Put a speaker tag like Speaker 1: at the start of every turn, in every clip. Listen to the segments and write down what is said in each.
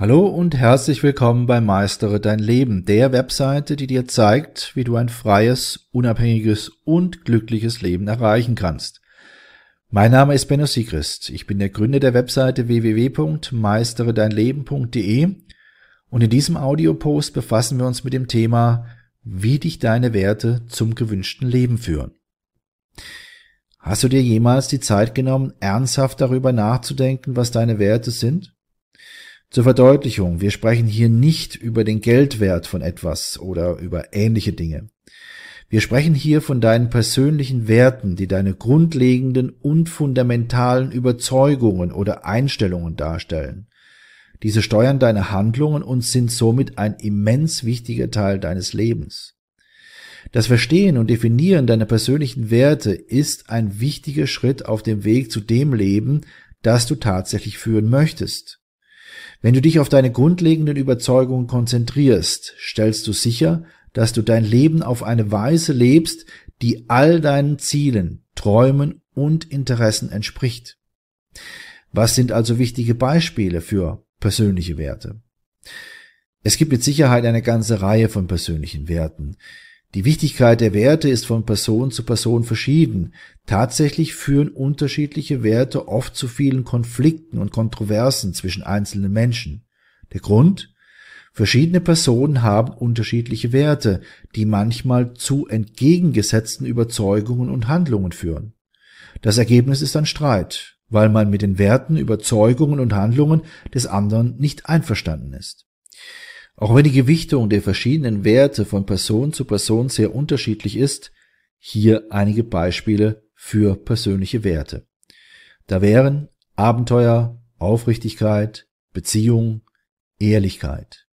Speaker 1: Hallo und herzlich willkommen bei Meistere dein Leben, der Webseite, die dir zeigt, wie du ein freies, unabhängiges und glückliches Leben erreichen kannst. Mein Name ist Benno Siegrist. Ich bin der Gründer der Webseite www.meisteredeinleben.de und in diesem Audiopost befassen wir uns mit dem Thema, wie dich deine Werte zum gewünschten Leben führen. Hast du dir jemals die Zeit genommen, ernsthaft darüber nachzudenken, was deine Werte sind? Zur Verdeutlichung, wir sprechen hier nicht über den Geldwert von etwas oder über ähnliche Dinge. Wir sprechen hier von deinen persönlichen Werten, die deine grundlegenden und fundamentalen Überzeugungen oder Einstellungen darstellen. Diese steuern deine Handlungen und sind somit ein immens wichtiger Teil deines Lebens. Das Verstehen und Definieren deiner persönlichen Werte ist ein wichtiger Schritt auf dem Weg zu dem Leben, das du tatsächlich führen möchtest. Wenn du dich auf deine grundlegenden Überzeugungen konzentrierst, stellst du sicher, dass du dein Leben auf eine Weise lebst, die all deinen Zielen, Träumen und Interessen entspricht. Was sind also wichtige Beispiele für persönliche Werte? Es gibt mit Sicherheit eine ganze Reihe von persönlichen Werten. Die Wichtigkeit der Werte ist von Person zu Person verschieden. Tatsächlich führen unterschiedliche Werte oft zu vielen Konflikten und Kontroversen zwischen einzelnen Menschen. Der Grund? Verschiedene Personen haben unterschiedliche Werte, die manchmal zu entgegengesetzten Überzeugungen und Handlungen führen. Das Ergebnis ist ein Streit, weil man mit den Werten, Überzeugungen und Handlungen des anderen nicht einverstanden ist. Auch wenn die Gewichtung der verschiedenen Werte von Person zu Person sehr unterschiedlich ist, hier einige Beispiele für persönliche Werte. Da wären Abenteuer, Aufrichtigkeit, Beziehung, Ehrlichkeit.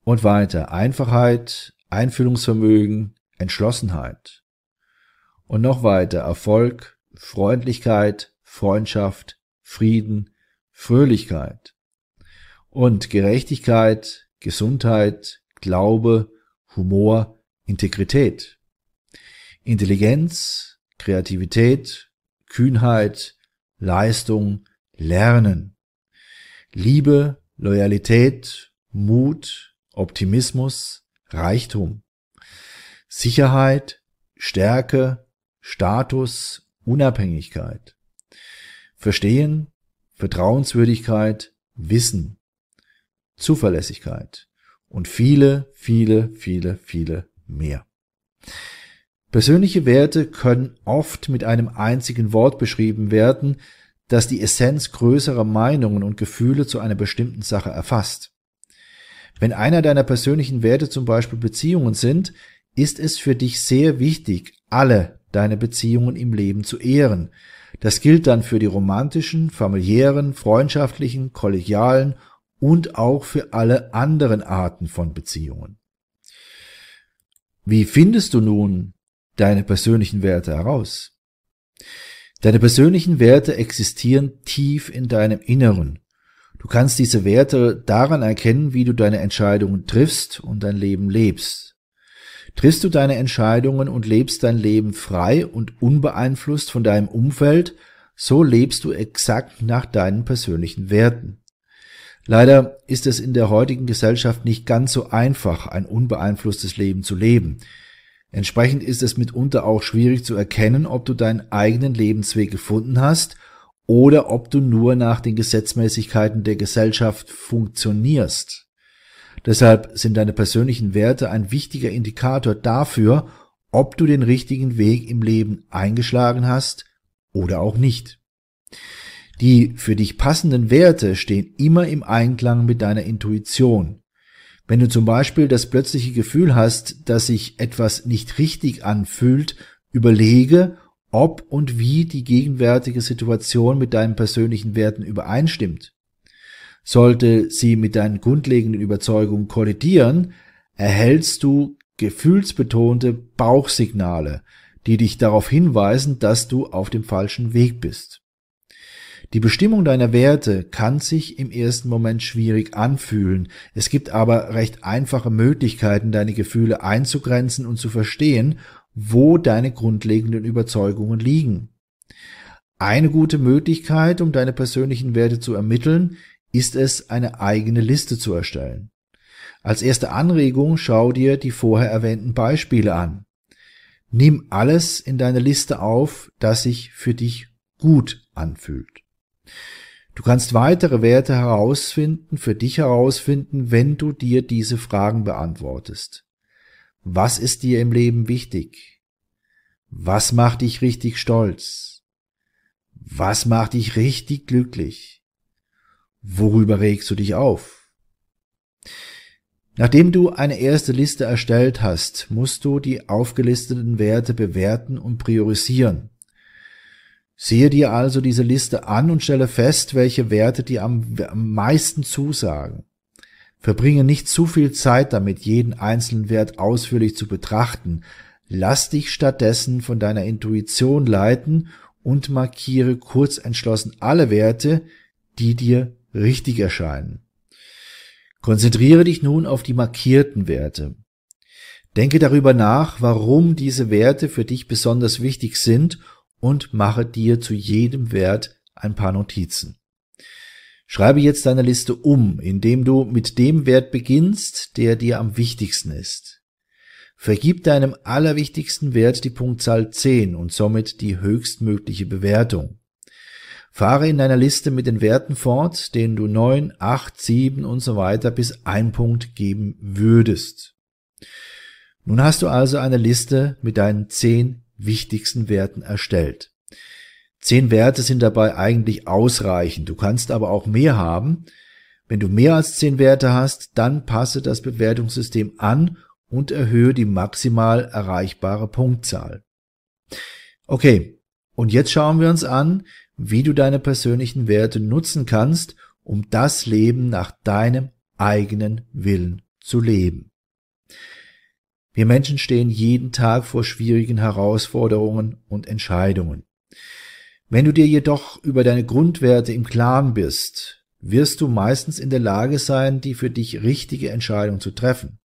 Speaker 1: Und weiter Einfachheit, Einfühlungsvermögen, Entschlossenheit. Und noch weiter Erfolg, Freundlichkeit, Freundschaft, Frieden, Fröhlichkeit. Und Gerechtigkeit, Gesundheit, Glaube, Humor, Integrität. Intelligenz, Kreativität, Kühnheit, Leistung, Lernen. Liebe, Loyalität, Mut, Optimismus, Reichtum. Sicherheit, Stärke, Status, Unabhängigkeit. Verstehen, Vertrauenswürdigkeit, Wissen. Zuverlässigkeit und viele, viele, viele, viele mehr. Persönliche Werte können oft mit einem einzigen Wort beschrieben werden, das die Essenz größerer Meinungen und Gefühle zu einer bestimmten Sache erfasst. Wenn einer deiner persönlichen Werte zum Beispiel Beziehungen sind, ist es für dich sehr wichtig, alle deine Beziehungen im Leben zu ehren. Das gilt dann für die romantischen, familiären, freundschaftlichen, kollegialen und auch für alle anderen Arten von Beziehungen. Wie findest du nun deine persönlichen Werte heraus? Deine persönlichen Werte existieren tief in deinem Inneren. Du kannst diese Werte daran erkennen, wie du deine Entscheidungen triffst und dein Leben lebst. Triffst du deine Entscheidungen und lebst dein Leben frei und unbeeinflusst von deinem Umfeld, so lebst du exakt nach deinen persönlichen Werten. Leider ist es in der heutigen Gesellschaft nicht ganz so einfach, ein unbeeinflusstes Leben zu leben. Entsprechend ist es mitunter auch schwierig zu erkennen, ob du deinen eigenen Lebensweg gefunden hast oder ob du nur nach den Gesetzmäßigkeiten der Gesellschaft funktionierst. Deshalb sind deine persönlichen Werte ein wichtiger Indikator dafür, ob du den richtigen Weg im Leben eingeschlagen hast oder auch nicht. Die für dich passenden Werte stehen immer im Einklang mit deiner Intuition. Wenn du zum Beispiel das plötzliche Gefühl hast, dass sich etwas nicht richtig anfühlt, überlege, ob und wie die gegenwärtige Situation mit deinen persönlichen Werten übereinstimmt. Sollte sie mit deinen grundlegenden Überzeugungen kollidieren, erhältst du gefühlsbetonte Bauchsignale, die dich darauf hinweisen, dass du auf dem falschen Weg bist. Die Bestimmung deiner Werte kann sich im ersten Moment schwierig anfühlen. Es gibt aber recht einfache Möglichkeiten, deine Gefühle einzugrenzen und zu verstehen, wo deine grundlegenden Überzeugungen liegen. Eine gute Möglichkeit, um deine persönlichen Werte zu ermitteln, ist es, eine eigene Liste zu erstellen. Als erste Anregung schau dir die vorher erwähnten Beispiele an. Nimm alles in deine Liste auf, das sich für dich gut anfühlt. Du kannst weitere Werte herausfinden, für dich herausfinden, wenn du dir diese Fragen beantwortest. Was ist dir im Leben wichtig? Was macht dich richtig stolz? Was macht dich richtig glücklich? Worüber regst du dich auf? Nachdem du eine erste Liste erstellt hast, musst du die aufgelisteten Werte bewerten und priorisieren. Sehe dir also diese Liste an und stelle fest, welche Werte dir am, am meisten zusagen. Verbringe nicht zu viel Zeit damit, jeden einzelnen Wert ausführlich zu betrachten. Lass dich stattdessen von deiner Intuition leiten und markiere kurz entschlossen alle Werte, die dir richtig erscheinen. Konzentriere dich nun auf die markierten Werte. Denke darüber nach, warum diese Werte für dich besonders wichtig sind und mache dir zu jedem Wert ein paar Notizen. Schreibe jetzt deine Liste um, indem du mit dem Wert beginnst, der dir am wichtigsten ist. Vergib deinem allerwichtigsten Wert die Punktzahl 10 und somit die höchstmögliche Bewertung. Fahre in deiner Liste mit den Werten fort, denen du 9, 8, 7 und so weiter bis ein Punkt geben würdest. Nun hast du also eine Liste mit deinen 10 wichtigsten Werten erstellt. Zehn Werte sind dabei eigentlich ausreichend. Du kannst aber auch mehr haben. Wenn du mehr als zehn Werte hast, dann passe das Bewertungssystem an und erhöhe die maximal erreichbare Punktzahl. Okay, und jetzt schauen wir uns an, wie du deine persönlichen Werte nutzen kannst, um das Leben nach deinem eigenen Willen zu leben. Wir Menschen stehen jeden Tag vor schwierigen Herausforderungen und Entscheidungen. Wenn du dir jedoch über deine Grundwerte im Klaren bist, wirst du meistens in der Lage sein, die für dich richtige Entscheidung zu treffen.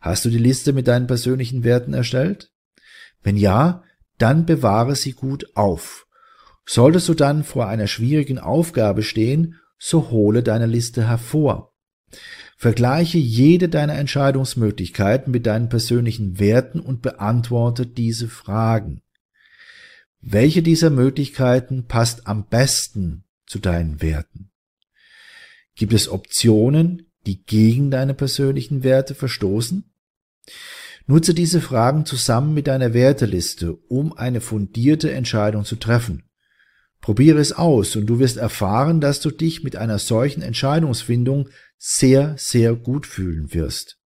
Speaker 1: Hast du die Liste mit deinen persönlichen Werten erstellt? Wenn ja, dann bewahre sie gut auf. Solltest du dann vor einer schwierigen Aufgabe stehen, so hole deine Liste hervor. Vergleiche jede deiner Entscheidungsmöglichkeiten mit deinen persönlichen Werten und beantworte diese Fragen. Welche dieser Möglichkeiten passt am besten zu deinen Werten? Gibt es Optionen, die gegen deine persönlichen Werte verstoßen? Nutze diese Fragen zusammen mit deiner Werteliste, um eine fundierte Entscheidung zu treffen. Probiere es aus und du wirst erfahren, dass du dich mit einer solchen Entscheidungsfindung sehr, sehr gut fühlen wirst.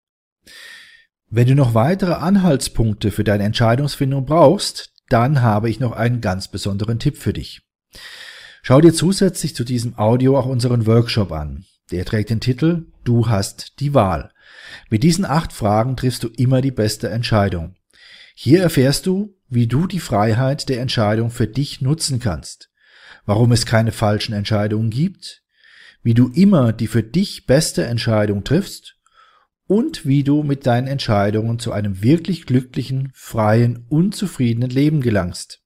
Speaker 1: Wenn du noch weitere Anhaltspunkte für deine Entscheidungsfindung brauchst, dann habe ich noch einen ganz besonderen Tipp für dich. Schau dir zusätzlich zu diesem Audio auch unseren Workshop an. Der trägt den Titel Du hast die Wahl. Mit diesen acht Fragen triffst du immer die beste Entscheidung. Hier erfährst du, wie du die Freiheit der Entscheidung für dich nutzen kannst warum es keine falschen Entscheidungen gibt, wie du immer die für dich beste Entscheidung triffst und wie du mit deinen Entscheidungen zu einem wirklich glücklichen, freien und zufriedenen Leben gelangst.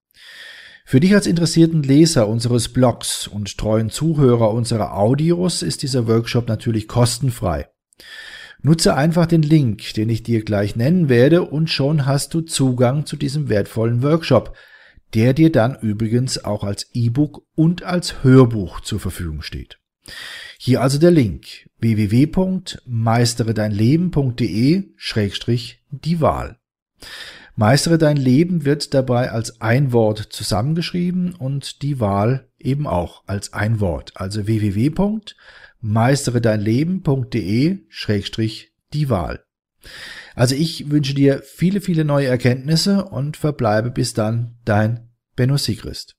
Speaker 1: Für dich als interessierten Leser unseres Blogs und treuen Zuhörer unserer Audios ist dieser Workshop natürlich kostenfrei. Nutze einfach den Link, den ich dir gleich nennen werde, und schon hast du Zugang zu diesem wertvollen Workshop, der dir dann übrigens auch als E-Book und als Hörbuch zur Verfügung steht. Hier also der Link www.meisteredeinleben.de-die Wahl. Meistere dein Leben wird dabei als ein Wort zusammengeschrieben und die Wahl eben auch als ein Wort. Also www.meisteredeinleben.de-die Wahl. Also ich wünsche dir viele, viele neue Erkenntnisse und verbleibe bis dann dein Benno Sigrist.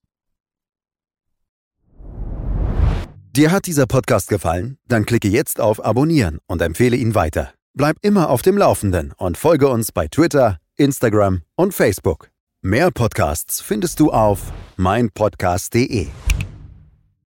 Speaker 2: Dir hat dieser Podcast gefallen? Dann klicke jetzt auf Abonnieren und empfehle ihn weiter. Bleib immer auf dem Laufenden und folge uns bei Twitter, Instagram und Facebook. Mehr Podcasts findest du auf meinpodcast.de.